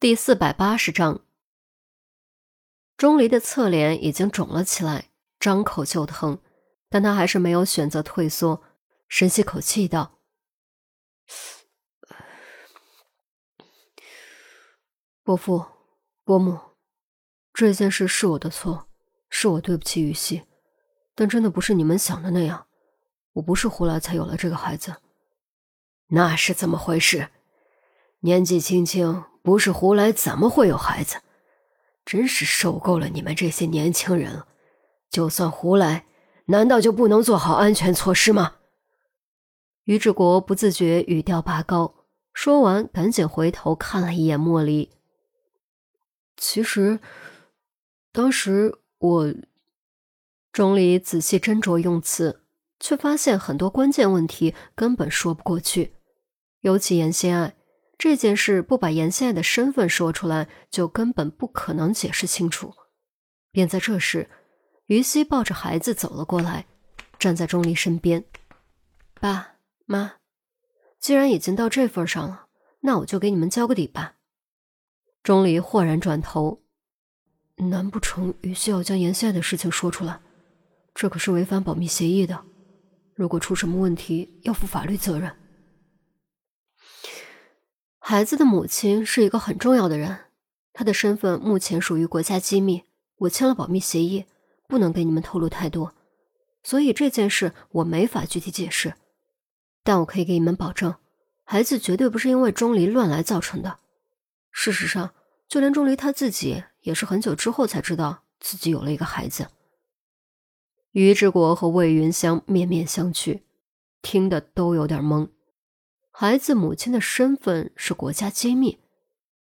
第四百八十章，钟离的侧脸已经肿了起来，张口就疼，但他还是没有选择退缩，深吸口气道：“伯父、伯母，这件事是我的错，是我对不起于西，但真的不是你们想的那样，我不是胡来才有了这个孩子。那是怎么回事？年纪轻轻。”不是胡来，怎么会有孩子？真是受够了你们这些年轻人了！就算胡来，难道就不能做好安全措施吗？于志国不自觉语调拔高，说完赶紧回头看了一眼莫离。其实，当时我……钟离仔细斟酌用词，却发现很多关键问题根本说不过去，尤其严心爱。这件事不把严心爱的身份说出来，就根本不可能解释清楚。便在这时，于西抱着孩子走了过来，站在钟离身边。爸妈，既然已经到这份上了，那我就给你们交个底吧。钟离豁然转头，难不成于西要将严心爱的事情说出来？这可是违反保密协议的，如果出什么问题，要负法律责任。孩子的母亲是一个很重要的人，她的身份目前属于国家机密，我签了保密协议，不能给你们透露太多，所以这件事我没法具体解释，但我可以给你们保证，孩子绝对不是因为钟离乱来造成的。事实上，就连钟离他自己也是很久之后才知道自己有了一个孩子。于志国和魏云香面面相觑，听得都有点懵。孩子母亲的身份是国家机密，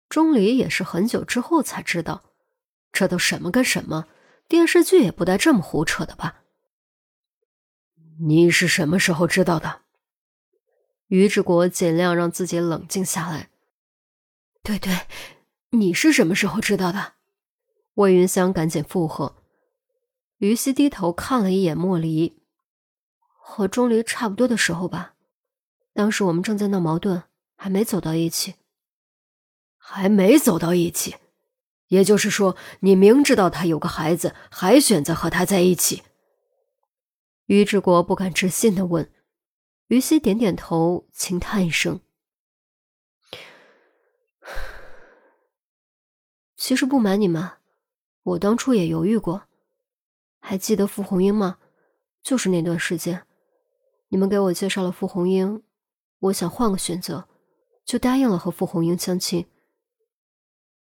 钟离也是很久之后才知道。这都什么跟什么？电视剧也不带这么胡扯的吧？你是什么时候知道的？于志国尽量让自己冷静下来。对对，你是什么时候知道的？魏云香赶紧附和。于西低头看了一眼莫离，和钟离差不多的时候吧。当时我们正在闹矛盾，还没走到一起，还没走到一起，也就是说，你明知道他有个孩子，还选择和他在一起。于志国不敢置信的问，于西点点头，轻叹一声：“ 其实不瞒你们，我当初也犹豫过，还记得傅红英吗？就是那段时间，你们给我介绍了傅红英。”我想换个选择，就答应了和傅红英相亲。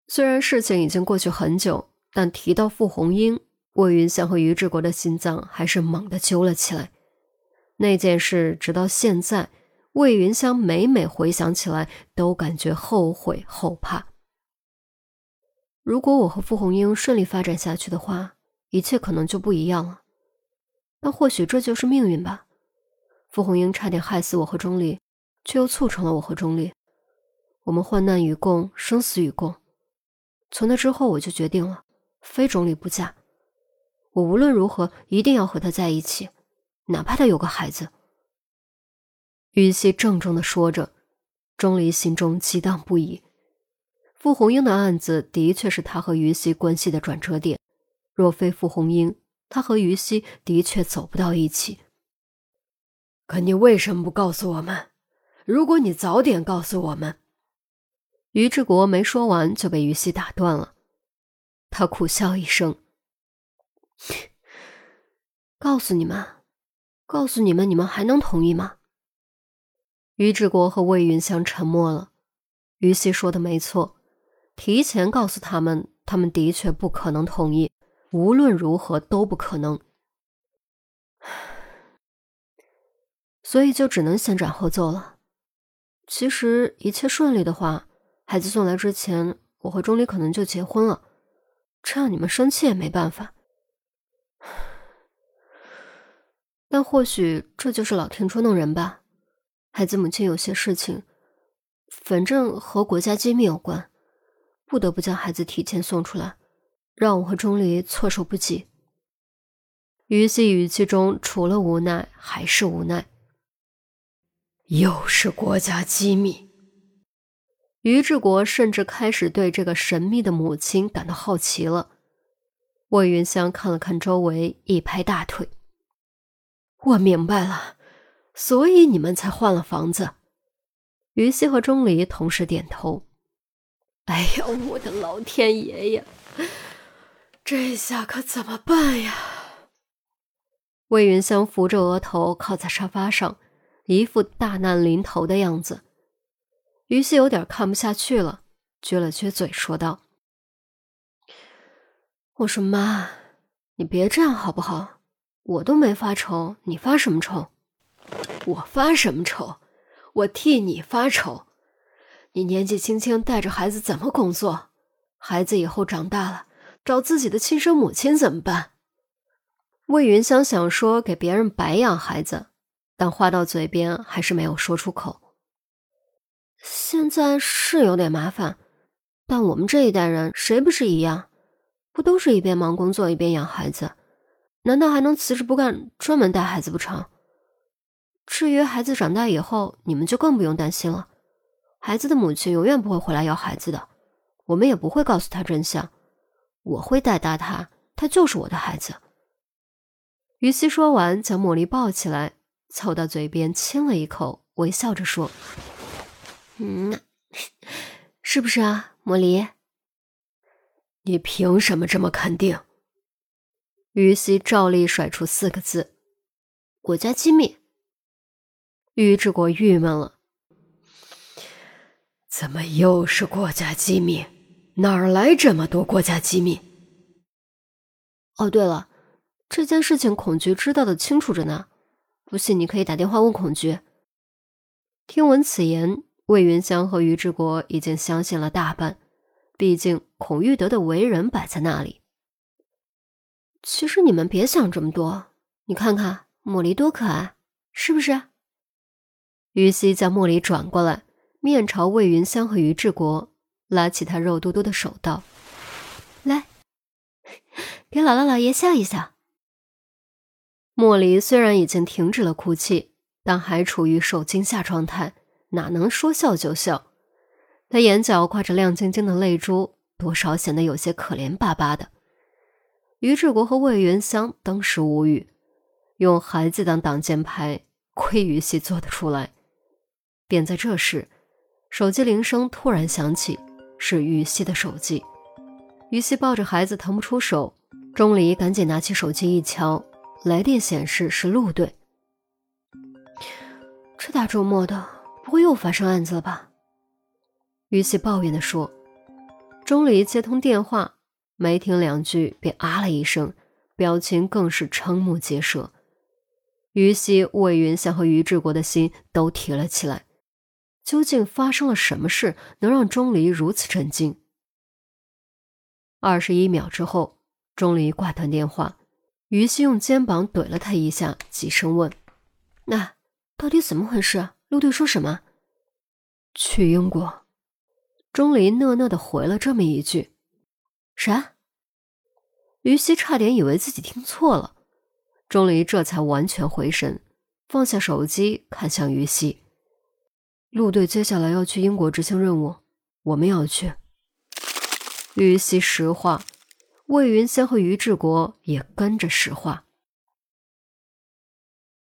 虽然事情已经过去很久，但提到傅红英，魏云香和于志国的心脏还是猛地揪了起来。那件事直到现在，魏云香每每回想起来，都感觉后悔后怕。如果我和傅红英顺利发展下去的话，一切可能就不一样了。但或许这就是命运吧。傅红英差点害死我和钟离。却又促成了我和钟离，我们患难与共，生死与共。从那之后，我就决定了，非钟离不嫁。我无论如何一定要和他在一起，哪怕他有个孩子。于西郑重的说着，钟离心中激荡不已。傅红英的案子的确是他和于西关系的转折点，若非傅红英，他和于西的确走不到一起。可你为什么不告诉我们？如果你早点告诉我们，于志国没说完就被于西打断了。他苦笑一声：“告诉你们，告诉你们，你们还能同意吗？”于志国和魏云香沉默了。于西说的没错，提前告诉他们，他们的确不可能同意，无论如何都不可能。所以就只能先斩后奏了。其实一切顺利的话，孩子送来之前，我和钟离可能就结婚了。这样你们生气也没办法。但或许这就是老天捉弄人吧。孩子母亲有些事情，反正和国家机密有关，不得不将孩子提前送出来，让我和钟离措手不及。于西语气中除了无奈还是无奈。又是国家机密。于志国甚至开始对这个神秘的母亲感到好奇了。魏云香看了看周围，一拍大腿：“我明白了，所以你们才换了房子。”于西和钟离同时点头。哎呀，我的老天爷呀！这下可怎么办呀？魏云香扶着额头靠在沙发上，一副大难临头的样子。于西有点看不下去了，撅了撅嘴，说道：“我说妈，你别这样好不好？我都没发愁，你发什么愁？我发什么愁？我替你发愁。你年纪轻轻带着孩子怎么工作？孩子以后长大了找自己的亲生母亲怎么办？”魏云香想说给别人白养孩子，但话到嘴边还是没有说出口。现在是有点麻烦，但我们这一代人谁不是一样？不都是一边忙工作一边养孩子？难道还能辞职不干，专门带孩子不成？至于孩子长大以后，你们就更不用担心了。孩子的母亲永远不会回来要孩子的，我们也不会告诉他真相。我会带大他，他就是我的孩子。于西说完，将茉莉抱起来，凑到嘴边亲了一口，微笑着说。嗯，是不是啊，莫离？你凭什么这么肯定？于西照例甩出四个字：“国家机密。”于志国郁闷了：“怎么又是国家机密？哪儿来这么多国家机密？”哦，对了，这件事情孔局知道的清楚着呢，不信你可以打电话问孔局。听闻此言。魏云香和于志国已经相信了大半，毕竟孔玉德的为人摆在那里。其实你们别想这么多，你看看茉莉多可爱，是不是？于西将茉莉转过来，面朝魏云香和于志国，拉起他肉嘟嘟的手道：“ 来，给姥姥姥爷笑一笑。”莫离虽然已经停止了哭泣，但还处于受惊吓状态。哪能说笑就笑？他眼角挂着亮晶晶的泪珠，多少显得有些可怜巴巴的。于志国和魏元香当时无语，用孩子当挡箭牌，亏于西做得出来。便在这时，手机铃声突然响起，是于西的手机。于西抱着孩子腾不出手，钟离赶紧拿起手机一瞧，来电显示是陆队。这大周末的。不会又发生案子了吧？于西抱怨地说。钟离接通电话，没听两句便啊了一声，表情更是瞠目结舌。于西、魏云香和于志国的心都提了起来。究竟发生了什么事，能让钟离如此震惊？二十一秒之后，钟离挂断电话，于西用肩膀怼了他一下，几声问：“那到底怎么回事？”陆队说什么？去英国。钟离讷讷的回了这么一句：“啥？”于西差点以为自己听错了。钟离这才完全回神，放下手机，看向于西：“陆队接下来要去英国执行任务，我们要去。”于西实话，魏云仙和于志国也跟着石化。